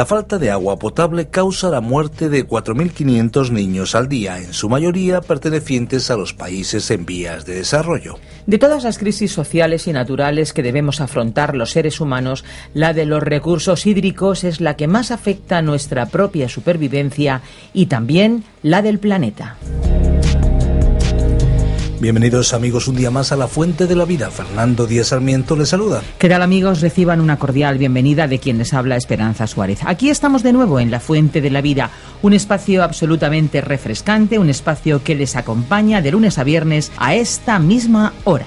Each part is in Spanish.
La falta de agua potable causa la muerte de 4.500 niños al día, en su mayoría pertenecientes a los países en vías de desarrollo. De todas las crisis sociales y naturales que debemos afrontar los seres humanos, la de los recursos hídricos es la que más afecta a nuestra propia supervivencia y también la del planeta. Bienvenidos amigos un día más a la Fuente de la Vida. Fernando Díaz Sarmiento les saluda. ¿Qué tal amigos? Reciban una cordial bienvenida de quien les habla Esperanza Suárez. Aquí estamos de nuevo en la Fuente de la Vida, un espacio absolutamente refrescante, un espacio que les acompaña de lunes a viernes a esta misma hora.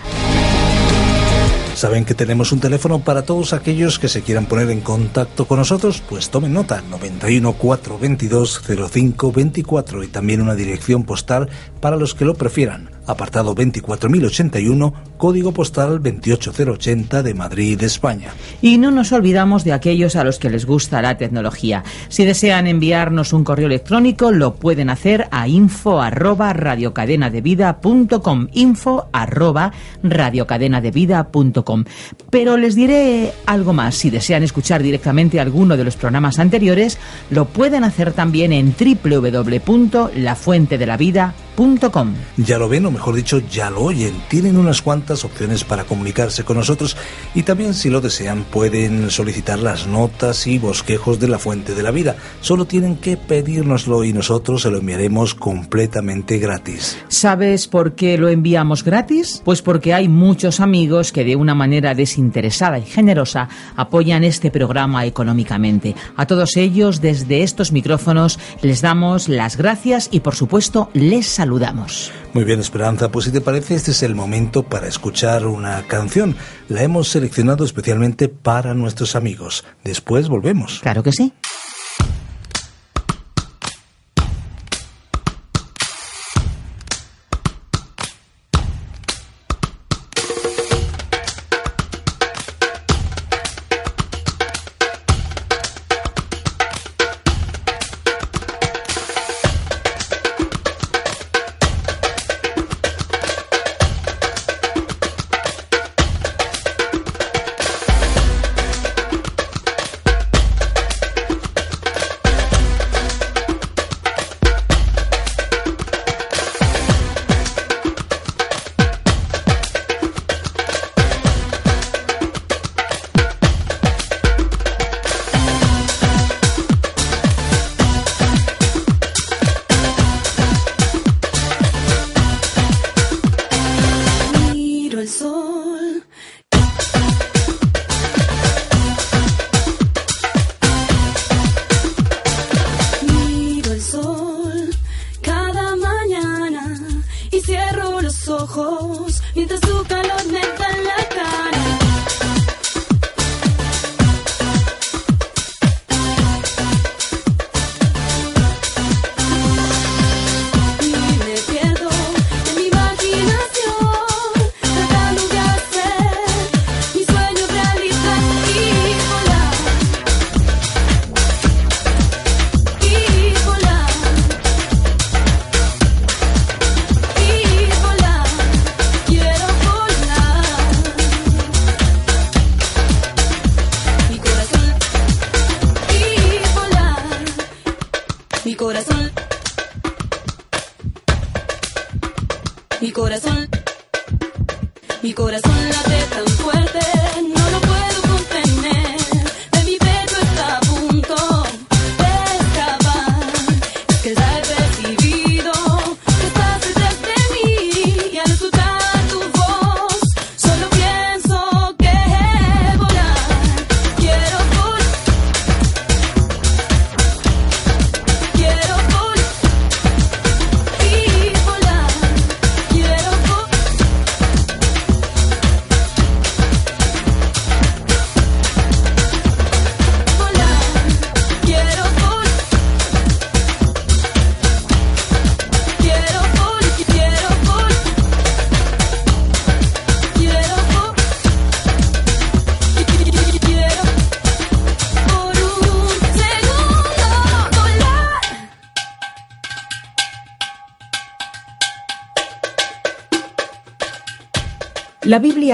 Saben que tenemos un teléfono para todos aquellos que se quieran poner en contacto con nosotros, pues tomen nota, 91 422 0524 y también una dirección postal para los que lo prefieran, apartado 24081, código postal 28080 de Madrid, España. Y no nos olvidamos de aquellos a los que les gusta la tecnología. Si desean enviarnos un correo electrónico, lo pueden hacer a info arroba radiocadenadevida.com info arroba radiocadenadevida.com Pero les diré algo más. Si desean escuchar directamente alguno de los programas anteriores, lo pueden hacer también en www.lafuentedelavida.com. Ya lo ven, o mejor dicho, ya lo oyen. Tienen unas cuantas opciones para comunicarse con nosotros y también, si lo desean, pueden solicitar las notas y bosquejos de la Fuente de la Vida. Solo tienen que pedírnoslo y nosotros se lo enviaremos completamente gratis. ¿Sabes por qué lo enviamos gratis? Pues porque hay muchos amigos que de una manera desinteresada y generosa apoyan este programa económicamente. A todos ellos, desde estos micrófonos, les damos las gracias y, por supuesto, les saludamos. Muy bien, Esperanza, pues si te parece, este es el momento para escuchar una canción. La hemos seleccionado especialmente para nuestros amigos. Después volvemos. Claro que sí. Cierro los ojos mientras tu calor me da la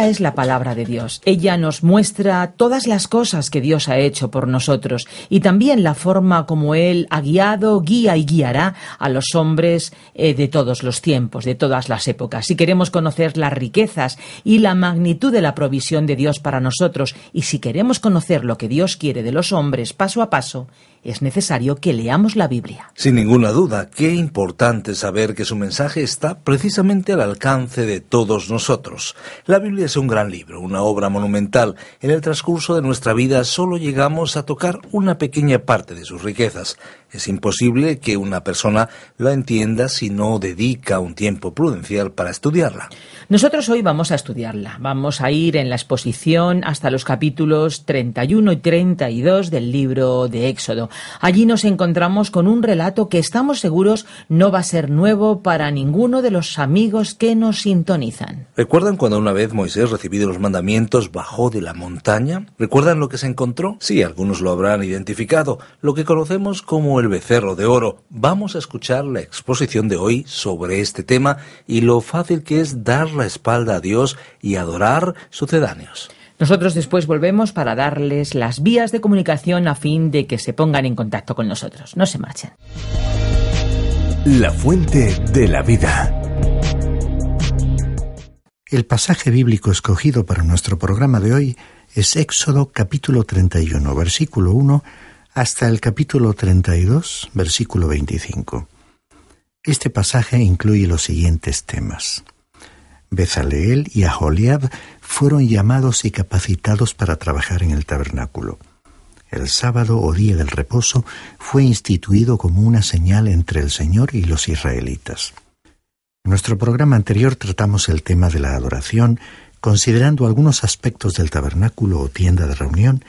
es la palabra de Dios. Ella nos muestra todas las cosas que Dios ha hecho por nosotros y también la forma como Él ha guiado, guía y guiará a los hombres eh, de todos los tiempos, de todas las épocas. Si queremos conocer las riquezas y la magnitud de la provisión de Dios para nosotros y si queremos conocer lo que Dios quiere de los hombres paso a paso, es necesario que leamos la Biblia. Sin ninguna duda, qué importante saber que su mensaje está precisamente al alcance de todos nosotros. La Biblia es un gran libro, una obra monumental. En el transcurso de nuestra vida solo llegamos a tocar una pequeña parte de sus riquezas. Es imposible que una persona la entienda si no dedica un tiempo prudencial para estudiarla. Nosotros hoy vamos a estudiarla. Vamos a ir en la exposición hasta los capítulos 31 y 32 del libro de Éxodo. Allí nos encontramos con un relato que estamos seguros no va a ser nuevo para ninguno de los amigos que nos sintonizan. ¿Recuerdan cuando una vez Moisés, recibido los mandamientos, bajó de la montaña? ¿Recuerdan lo que se encontró? Sí, algunos lo habrán identificado, lo que conocemos como el becerro de oro. Vamos a escuchar la exposición de hoy sobre este tema y lo fácil que es dar la espalda a Dios y adorar sucedáneos. Nosotros después volvemos para darles las vías de comunicación a fin de que se pongan en contacto con nosotros. No se marchen. La fuente de la vida. El pasaje bíblico escogido para nuestro programa de hoy es Éxodo capítulo 31, versículo 1 hasta el capítulo 32, versículo 25. Este pasaje incluye los siguientes temas. Bezaleel y Aholiab fueron llamados y capacitados para trabajar en el tabernáculo. El sábado o día del reposo fue instituido como una señal entre el Señor y los israelitas. En nuestro programa anterior tratamos el tema de la adoración, considerando algunos aspectos del tabernáculo o tienda de reunión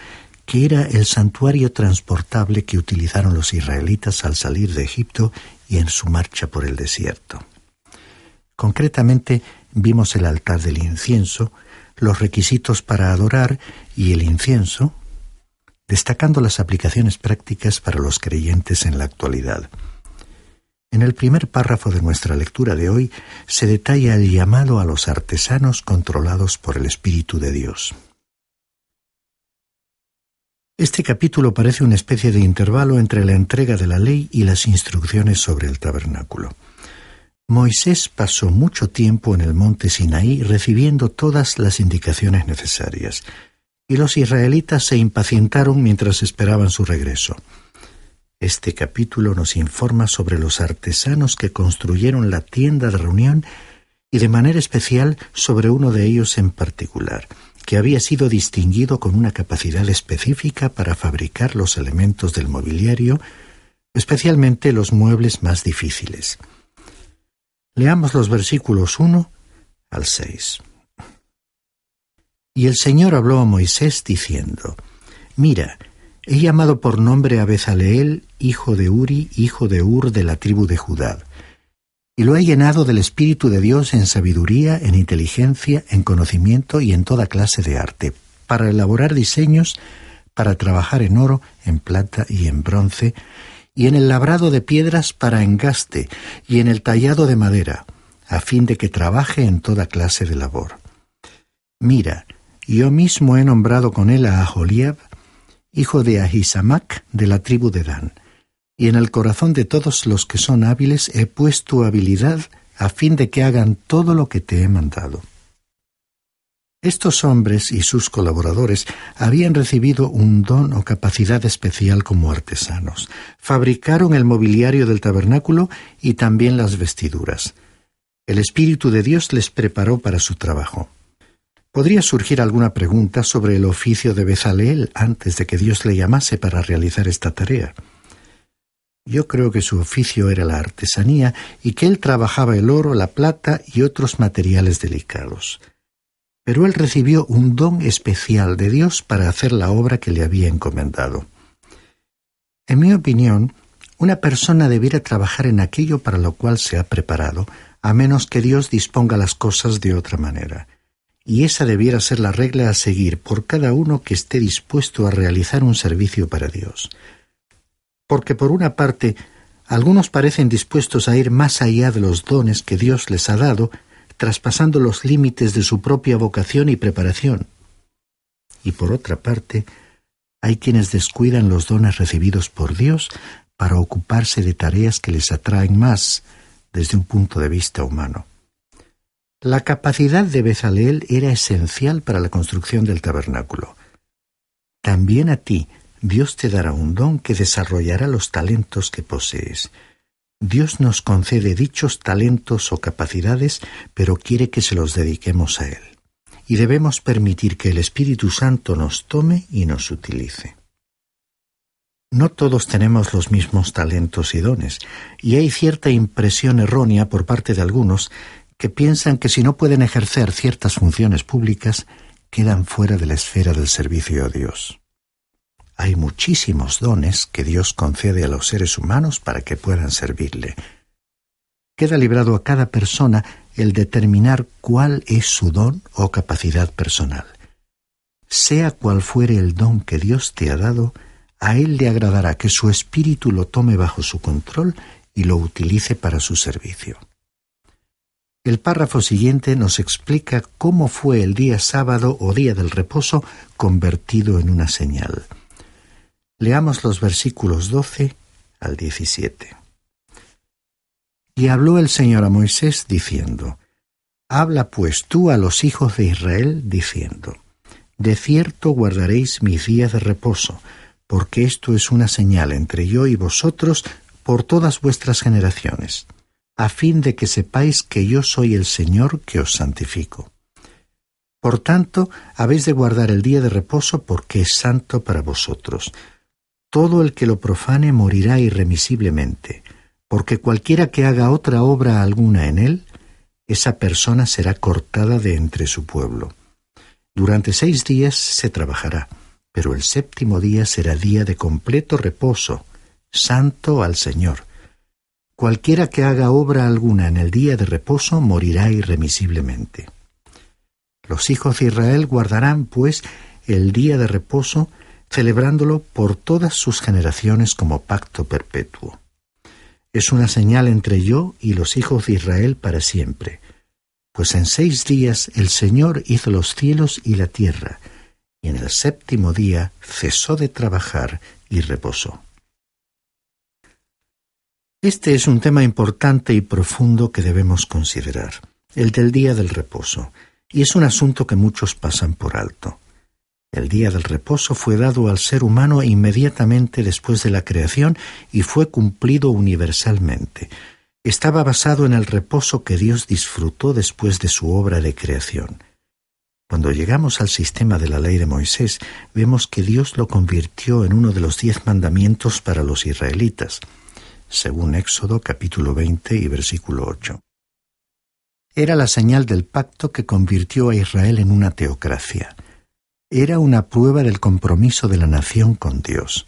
que era el santuario transportable que utilizaron los israelitas al salir de Egipto y en su marcha por el desierto. Concretamente, vimos el altar del incienso, los requisitos para adorar y el incienso, destacando las aplicaciones prácticas para los creyentes en la actualidad. En el primer párrafo de nuestra lectura de hoy se detalla el llamado a los artesanos controlados por el Espíritu de Dios. Este capítulo parece una especie de intervalo entre la entrega de la ley y las instrucciones sobre el tabernáculo. Moisés pasó mucho tiempo en el monte Sinaí recibiendo todas las indicaciones necesarias, y los israelitas se impacientaron mientras esperaban su regreso. Este capítulo nos informa sobre los artesanos que construyeron la tienda de reunión y de manera especial sobre uno de ellos en particular, que había sido distinguido con una capacidad específica para fabricar los elementos del mobiliario, especialmente los muebles más difíciles. Leamos los versículos 1 al 6. Y el Señor habló a Moisés diciendo, Mira, he llamado por nombre a Bezaleel, hijo de Uri, hijo de Ur de la tribu de Judá y lo ha llenado del Espíritu de Dios en sabiduría, en inteligencia, en conocimiento y en toda clase de arte, para elaborar diseños, para trabajar en oro, en plata y en bronce, y en el labrado de piedras para engaste, y en el tallado de madera, a fin de que trabaje en toda clase de labor. Mira, yo mismo he nombrado con él a Aholiab, hijo de Ahisamac, de la tribu de Dan, y en el corazón de todos los que son hábiles he puesto habilidad a fin de que hagan todo lo que te he mandado. Estos hombres y sus colaboradores habían recibido un don o capacidad especial como artesanos. Fabricaron el mobiliario del tabernáculo y también las vestiduras. El Espíritu de Dios les preparó para su trabajo. Podría surgir alguna pregunta sobre el oficio de Bezaleel antes de que Dios le llamase para realizar esta tarea. Yo creo que su oficio era la artesanía y que él trabajaba el oro, la plata y otros materiales delicados. Pero él recibió un don especial de Dios para hacer la obra que le había encomendado. En mi opinión, una persona debiera trabajar en aquello para lo cual se ha preparado, a menos que Dios disponga las cosas de otra manera. Y esa debiera ser la regla a seguir por cada uno que esté dispuesto a realizar un servicio para Dios porque por una parte algunos parecen dispuestos a ir más allá de los dones que Dios les ha dado, traspasando los límites de su propia vocación y preparación. Y por otra parte, hay quienes descuidan los dones recibidos por Dios para ocuparse de tareas que les atraen más desde un punto de vista humano. La capacidad de Bezaleel era esencial para la construcción del tabernáculo. También a ti Dios te dará un don que desarrollará los talentos que posees. Dios nos concede dichos talentos o capacidades, pero quiere que se los dediquemos a Él. Y debemos permitir que el Espíritu Santo nos tome y nos utilice. No todos tenemos los mismos talentos y dones, y hay cierta impresión errónea por parte de algunos que piensan que si no pueden ejercer ciertas funciones públicas, quedan fuera de la esfera del servicio a Dios hay muchísimos dones que Dios concede a los seres humanos para que puedan servirle. Queda librado a cada persona el determinar cuál es su don o capacidad personal. Sea cual fuere el don que Dios te ha dado, a Él le agradará que su espíritu lo tome bajo su control y lo utilice para su servicio. El párrafo siguiente nos explica cómo fue el día sábado o día del reposo convertido en una señal. Leamos los versículos 12 al 17. Y habló el Señor a Moisés diciendo, Habla pues tú a los hijos de Israel diciendo, De cierto guardaréis mis días de reposo, porque esto es una señal entre yo y vosotros por todas vuestras generaciones, a fin de que sepáis que yo soy el Señor que os santifico. Por tanto, habéis de guardar el día de reposo porque es santo para vosotros todo el que lo profane morirá irremisiblemente, porque cualquiera que haga otra obra alguna en él, esa persona será cortada de entre su pueblo. Durante seis días se trabajará, pero el séptimo día será día de completo reposo, santo al Señor. Cualquiera que haga obra alguna en el día de reposo morirá irremisiblemente. Los hijos de Israel guardarán, pues, el día de reposo celebrándolo por todas sus generaciones como pacto perpetuo. Es una señal entre yo y los hijos de Israel para siempre, pues en seis días el Señor hizo los cielos y la tierra, y en el séptimo día cesó de trabajar y reposó. Este es un tema importante y profundo que debemos considerar, el del día del reposo, y es un asunto que muchos pasan por alto. El día del reposo fue dado al ser humano inmediatamente después de la creación y fue cumplido universalmente. Estaba basado en el reposo que Dios disfrutó después de su obra de creación. Cuando llegamos al sistema de la ley de Moisés, vemos que Dios lo convirtió en uno de los diez mandamientos para los israelitas, según Éxodo capítulo 20 y versículo 8. Era la señal del pacto que convirtió a Israel en una teocracia era una prueba del compromiso de la nación con Dios.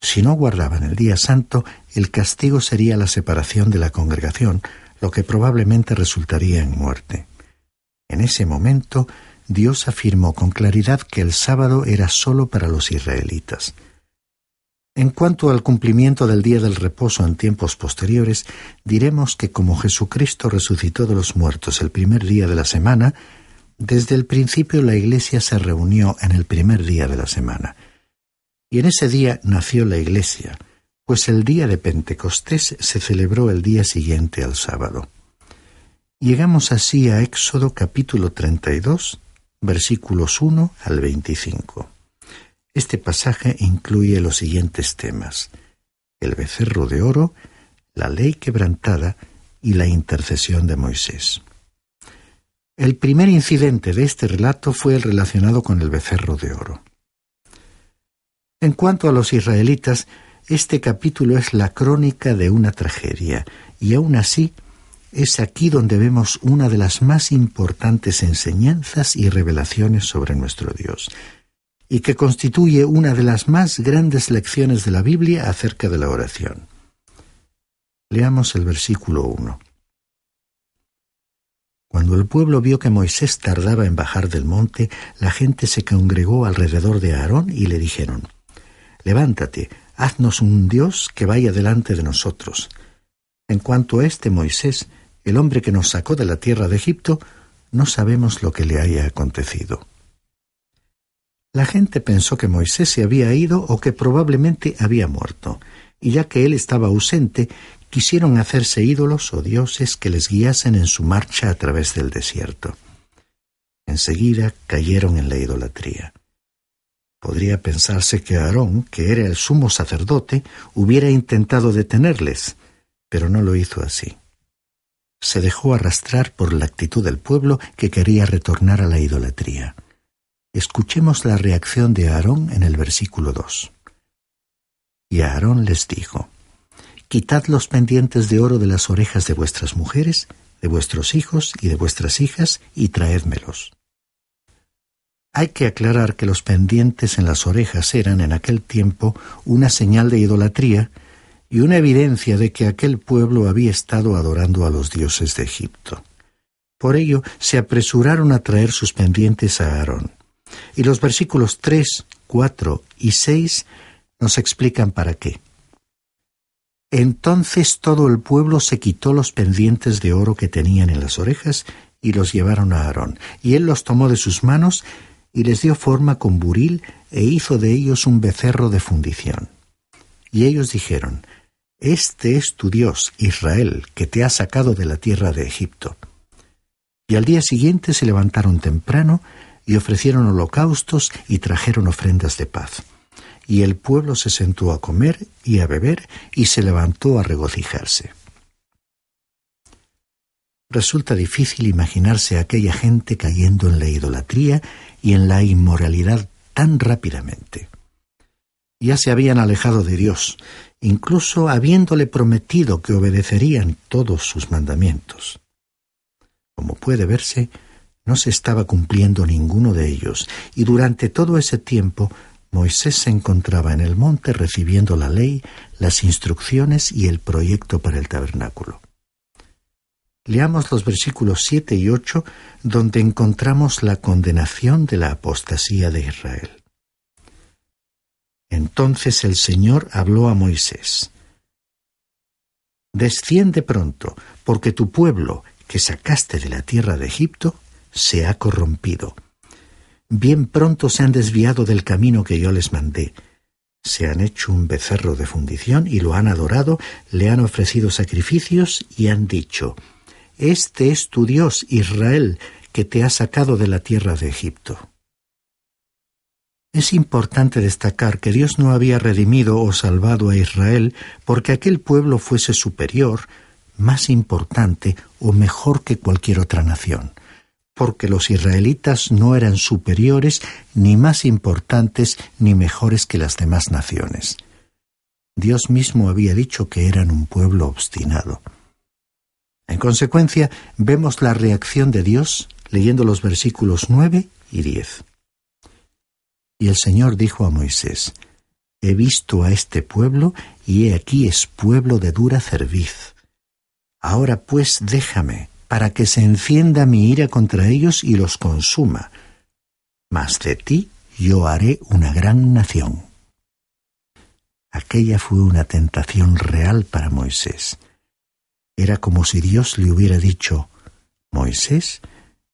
Si no guardaban el día santo, el castigo sería la separación de la congregación, lo que probablemente resultaría en muerte. En ese momento, Dios afirmó con claridad que el sábado era sólo para los israelitas. En cuanto al cumplimiento del día del reposo en tiempos posteriores, diremos que como Jesucristo resucitó de los muertos el primer día de la semana, desde el principio la Iglesia se reunió en el primer día de la semana. Y en ese día nació la Iglesia, pues el día de Pentecostés se celebró el día siguiente al sábado. Llegamos así a Éxodo capítulo 32, versículos 1 al 25. Este pasaje incluye los siguientes temas: el becerro de oro, la ley quebrantada y la intercesión de Moisés. El primer incidente de este relato fue el relacionado con el becerro de oro. En cuanto a los israelitas, este capítulo es la crónica de una tragedia, y aún así es aquí donde vemos una de las más importantes enseñanzas y revelaciones sobre nuestro Dios, y que constituye una de las más grandes lecciones de la Biblia acerca de la oración. Leamos el versículo 1. Cuando el pueblo vio que Moisés tardaba en bajar del monte, la gente se congregó alrededor de Aarón y le dijeron, Levántate, haznos un Dios que vaya delante de nosotros. En cuanto a este Moisés, el hombre que nos sacó de la tierra de Egipto, no sabemos lo que le haya acontecido. La gente pensó que Moisés se había ido o que probablemente había muerto, y ya que él estaba ausente, quisieron hacerse ídolos o dioses que les guiasen en su marcha a través del desierto. Enseguida cayeron en la idolatría. Podría pensarse que Aarón, que era el sumo sacerdote, hubiera intentado detenerles, pero no lo hizo así. Se dejó arrastrar por la actitud del pueblo que quería retornar a la idolatría. Escuchemos la reacción de Aarón en el versículo 2. Y Aarón les dijo, Quitad los pendientes de oro de las orejas de vuestras mujeres, de vuestros hijos y de vuestras hijas, y traédmelos. Hay que aclarar que los pendientes en las orejas eran en aquel tiempo una señal de idolatría y una evidencia de que aquel pueblo había estado adorando a los dioses de Egipto. Por ello se apresuraron a traer sus pendientes a Aarón. Y los versículos 3, 4 y 6 nos explican para qué. Entonces todo el pueblo se quitó los pendientes de oro que tenían en las orejas y los llevaron a Aarón, y él los tomó de sus manos y les dio forma con buril e hizo de ellos un becerro de fundición. Y ellos dijeron, Este es tu Dios, Israel, que te ha sacado de la tierra de Egipto. Y al día siguiente se levantaron temprano y ofrecieron holocaustos y trajeron ofrendas de paz. Y el pueblo se sentó a comer y a beber y se levantó a regocijarse. Resulta difícil imaginarse a aquella gente cayendo en la idolatría y en la inmoralidad tan rápidamente. Ya se habían alejado de Dios, incluso habiéndole prometido que obedecerían todos sus mandamientos. Como puede verse, no se estaba cumpliendo ninguno de ellos, y durante todo ese tiempo Moisés se encontraba en el monte recibiendo la ley, las instrucciones y el proyecto para el tabernáculo. Leamos los versículos 7 y 8 donde encontramos la condenación de la apostasía de Israel. Entonces el Señor habló a Moisés. Desciende pronto, porque tu pueblo, que sacaste de la tierra de Egipto, se ha corrompido. Bien pronto se han desviado del camino que yo les mandé. Se han hecho un becerro de fundición y lo han adorado, le han ofrecido sacrificios y han dicho, este es tu Dios, Israel, que te ha sacado de la tierra de Egipto. Es importante destacar que Dios no había redimido o salvado a Israel porque aquel pueblo fuese superior, más importante o mejor que cualquier otra nación, porque los israelitas no eran superiores, ni más importantes, ni mejores que las demás naciones. Dios mismo había dicho que eran un pueblo obstinado. En consecuencia, vemos la reacción de Dios leyendo los versículos 9 y 10. Y el Señor dijo a Moisés, He visto a este pueblo, y he aquí es pueblo de dura cerviz. Ahora pues déjame, para que se encienda mi ira contra ellos y los consuma. Mas de ti yo haré una gran nación. Aquella fue una tentación real para Moisés. Era como si Dios le hubiera dicho, Moisés,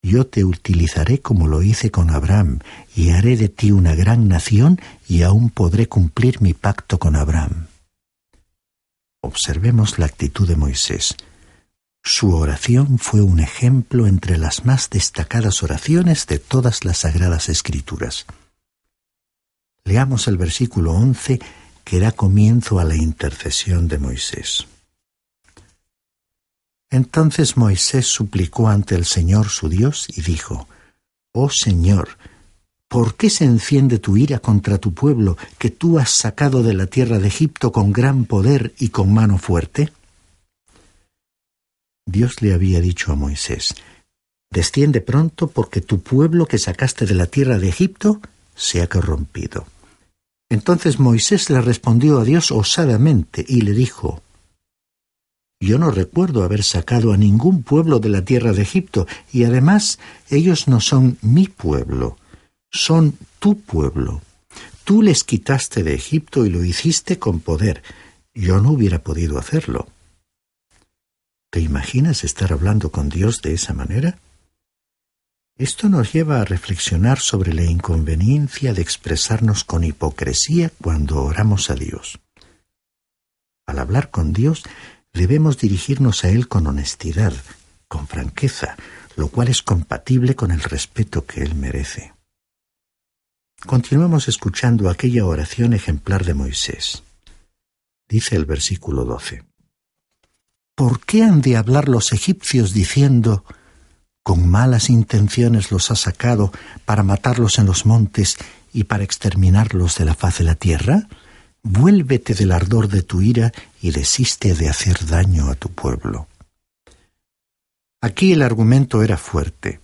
yo te utilizaré como lo hice con Abraham, y haré de ti una gran nación, y aún podré cumplir mi pacto con Abraham. Observemos la actitud de Moisés. Su oración fue un ejemplo entre las más destacadas oraciones de todas las sagradas escrituras. Leamos el versículo 11 que da comienzo a la intercesión de Moisés. Entonces Moisés suplicó ante el Señor su Dios y dijo, Oh Señor, ¿por qué se enciende tu ira contra tu pueblo que tú has sacado de la tierra de Egipto con gran poder y con mano fuerte? Dios le había dicho a Moisés, Desciende pronto porque tu pueblo que sacaste de la tierra de Egipto se ha corrompido. Entonces Moisés le respondió a Dios osadamente y le dijo, yo no recuerdo haber sacado a ningún pueblo de la tierra de Egipto, y además ellos no son mi pueblo, son tu pueblo. Tú les quitaste de Egipto y lo hiciste con poder. Yo no hubiera podido hacerlo. ¿Te imaginas estar hablando con Dios de esa manera? Esto nos lleva a reflexionar sobre la inconveniencia de expresarnos con hipocresía cuando oramos a Dios. Al hablar con Dios, debemos dirigirnos a Él con honestidad, con franqueza, lo cual es compatible con el respeto que Él merece. Continuemos escuchando aquella oración ejemplar de Moisés. Dice el versículo 12. ¿Por qué han de hablar los egipcios diciendo, con malas intenciones los ha sacado para matarlos en los montes y para exterminarlos de la faz de la tierra? Vuélvete del ardor de tu ira y desiste de hacer daño a tu pueblo. Aquí el argumento era fuerte.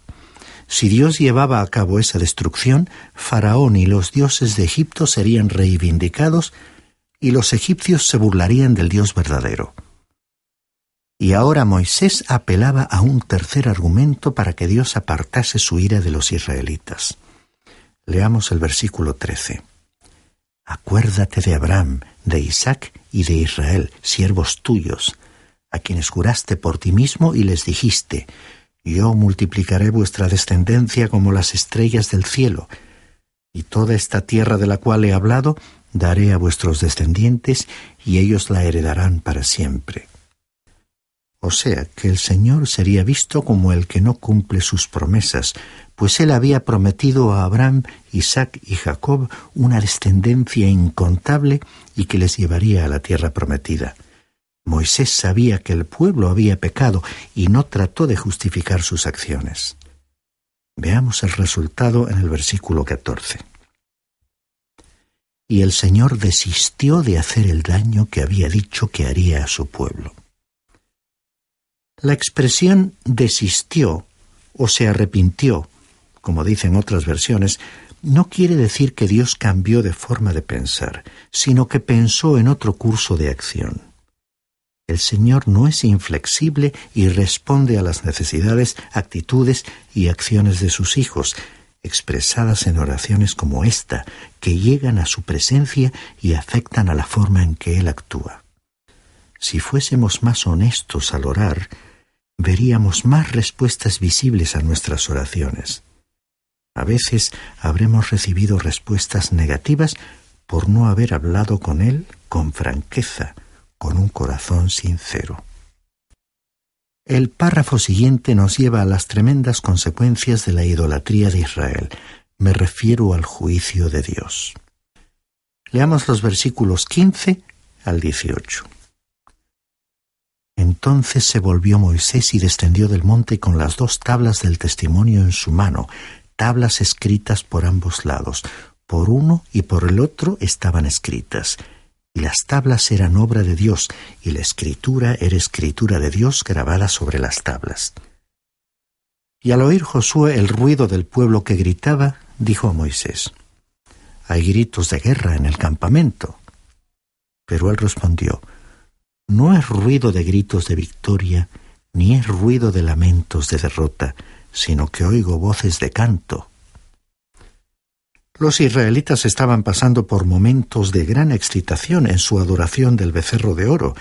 Si Dios llevaba a cabo esa destrucción, Faraón y los dioses de Egipto serían reivindicados y los egipcios se burlarían del Dios verdadero. Y ahora Moisés apelaba a un tercer argumento para que Dios apartase su ira de los israelitas. Leamos el versículo 13. Acuérdate de Abraham, de Isaac y de Israel, siervos tuyos, a quienes juraste por ti mismo y les dijiste, Yo multiplicaré vuestra descendencia como las estrellas del cielo, y toda esta tierra de la cual he hablado daré a vuestros descendientes, y ellos la heredarán para siempre. O sea que el Señor sería visto como el que no cumple sus promesas, pues él había prometido a Abraham, Isaac y Jacob una descendencia incontable y que les llevaría a la tierra prometida. Moisés sabía que el pueblo había pecado y no trató de justificar sus acciones. Veamos el resultado en el versículo 14. Y el Señor desistió de hacer el daño que había dicho que haría a su pueblo. La expresión desistió o se arrepintió, como dicen otras versiones, no quiere decir que Dios cambió de forma de pensar, sino que pensó en otro curso de acción. El Señor no es inflexible y responde a las necesidades, actitudes y acciones de sus hijos, expresadas en oraciones como esta, que llegan a su presencia y afectan a la forma en que Él actúa. Si fuésemos más honestos al orar, veríamos más respuestas visibles a nuestras oraciones. A veces habremos recibido respuestas negativas por no haber hablado con Él con franqueza, con un corazón sincero. El párrafo siguiente nos lleva a las tremendas consecuencias de la idolatría de Israel. Me refiero al juicio de Dios. Leamos los versículos 15 al 18. Entonces se volvió Moisés y descendió del monte con las dos tablas del testimonio en su mano, tablas escritas por ambos lados. Por uno y por el otro estaban escritas y las tablas eran obra de Dios, y la escritura era escritura de Dios grabada sobre las tablas. Y al oír Josué el ruido del pueblo que gritaba, dijo a Moisés, Hay gritos de guerra en el campamento. Pero él respondió, No es ruido de gritos de victoria, ni es ruido de lamentos de derrota, sino que oigo voces de canto los israelitas estaban pasando por momentos de gran excitación en su adoración del becerro de oro,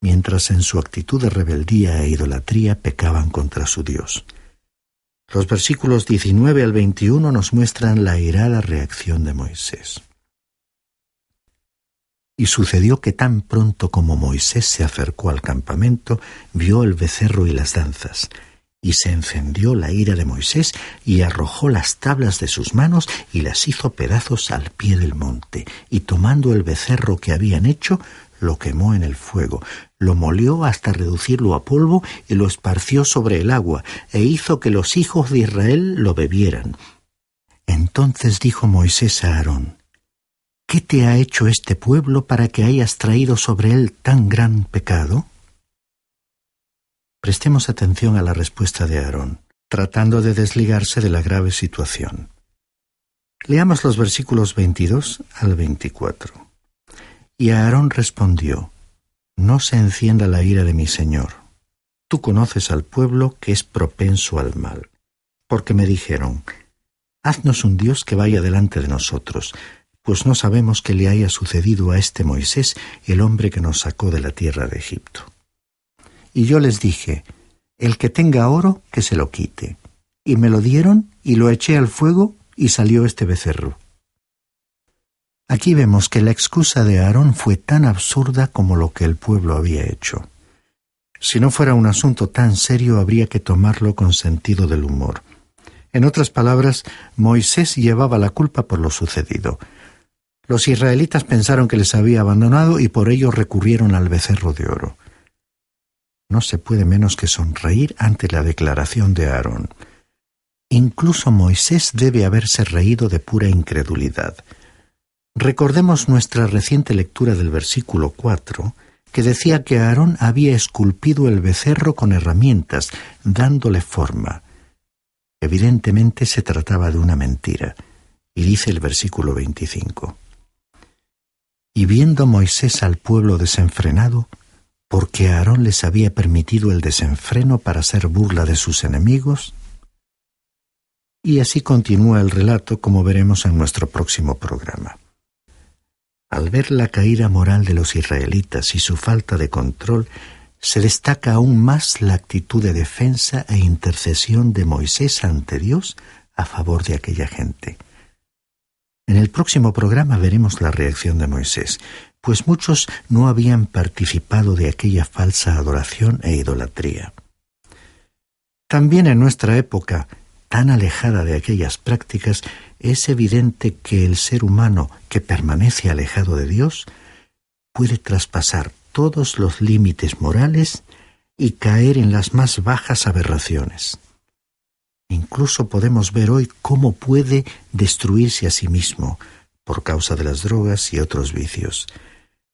mientras en su actitud de rebeldía e idolatría pecaban contra su Dios. Los versículos 19 al 21 nos muestran la irada reacción de Moisés. Y sucedió que tan pronto como Moisés se acercó al campamento, vio el becerro y las danzas, y se encendió la ira de Moisés y arrojó las tablas de sus manos y las hizo pedazos al pie del monte, y tomando el becerro que habían hecho, lo quemó en el fuego, lo molió hasta reducirlo a polvo y lo esparció sobre el agua, e hizo que los hijos de Israel lo bebieran. Entonces dijo Moisés a Aarón, ¿Qué te ha hecho este pueblo para que hayas traído sobre él tan gran pecado? Prestemos atención a la respuesta de Aarón, tratando de desligarse de la grave situación. Leamos los versículos 22 al 24. Y Aarón respondió, No se encienda la ira de mi Señor. Tú conoces al pueblo que es propenso al mal. Porque me dijeron, Haznos un Dios que vaya delante de nosotros, pues no sabemos qué le haya sucedido a este Moisés, el hombre que nos sacó de la tierra de Egipto. y yo les dije, el que tenga oro, que se lo quite. Y me lo dieron y lo eché al fuego y salió este becerro. Aquí vemos que la excusa de Aarón fue tan absurda como lo que el pueblo había hecho. Si no fuera un asunto tan serio habría que tomarlo con sentido del humor. En otras palabras, Moisés llevaba la culpa por lo sucedido. Los israelitas pensaron que les había abandonado y por ello recurrieron al becerro de oro. No se puede menos que sonreír ante la declaración de Aarón. Incluso Moisés debe haberse reído de pura incredulidad. Recordemos nuestra reciente lectura del versículo 4, que decía que Aarón había esculpido el becerro con herramientas, dándole forma. Evidentemente se trataba de una mentira, y dice el versículo 25. Y viendo Moisés al pueblo desenfrenado, porque Aarón les había permitido el desenfreno para hacer burla de sus enemigos, y así continúa el relato como veremos en nuestro próximo programa. Al ver la caída moral de los israelitas y su falta de control, se destaca aún más la actitud de defensa e intercesión de Moisés ante Dios a favor de aquella gente. En el próximo programa veremos la reacción de Moisés, pues muchos no habían participado de aquella falsa adoración e idolatría. También en nuestra época, tan alejada de aquellas prácticas, es evidente que el ser humano que permanece alejado de Dios puede traspasar todos los límites morales y caer en las más bajas aberraciones. Incluso podemos ver hoy cómo puede destruirse a sí mismo por causa de las drogas y otros vicios.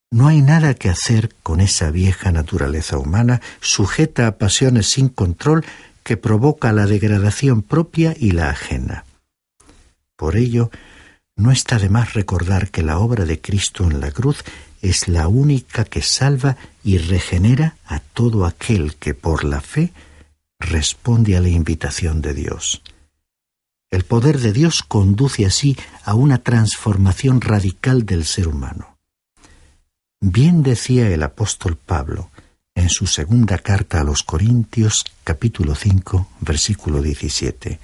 No hay nada que hacer con esa vieja naturaleza humana sujeta a pasiones sin control que provoca la degradación propia y la ajena. Por ello, no está de más recordar que la obra de Cristo en la cruz es la única que salva y regenera a todo aquel que por la fe responde a la invitación de Dios. El poder de Dios conduce así a una transformación radical del ser humano. Bien decía el apóstol Pablo en su segunda carta a los Corintios capítulo 5 versículo 17.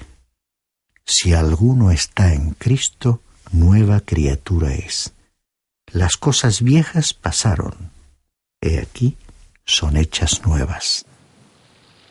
Si alguno está en Cristo, nueva criatura es. Las cosas viejas pasaron. He aquí, son hechas nuevas.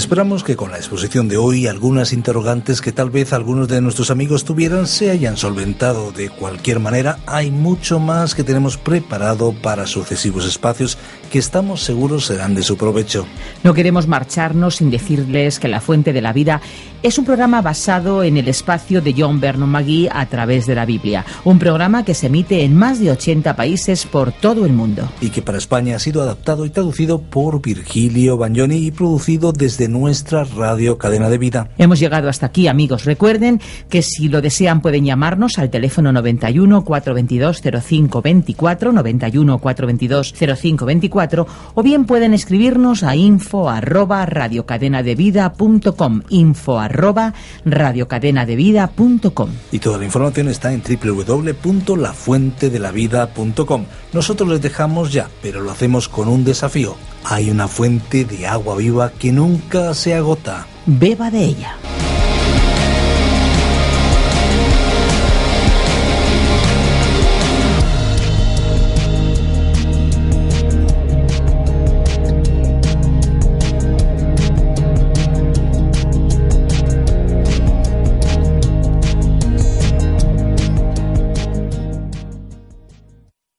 Esperamos que con la exposición de hoy algunas interrogantes que tal vez algunos de nuestros amigos tuvieran se hayan solventado. De cualquier manera, hay mucho más que tenemos preparado para sucesivos espacios que estamos seguros serán de su provecho. No queremos marcharnos sin decirles que La Fuente de la Vida es un programa basado en el espacio de John Vernon McGee a través de la Biblia, un programa que se emite en más de 80 países por todo el mundo. Y que para España ha sido adaptado y traducido por Virgilio Bagnoni y producido desde nuestra radio cadena de vida. Hemos llegado hasta aquí, amigos. Recuerden que si lo desean pueden llamarnos al teléfono 91 422 0524, 91 422 0524, o bien pueden escribirnos a info arroba radiocadenadevida.com, info arroba radiocadenadevida.com. Y toda la información está en www.lafuentedelavida.com. Nosotros les dejamos ya, pero lo hacemos con un desafío. Hay una fuente de agua viva que nunca se agota. Beba de ella.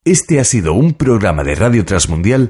Este ha sido un programa de Radio Transmundial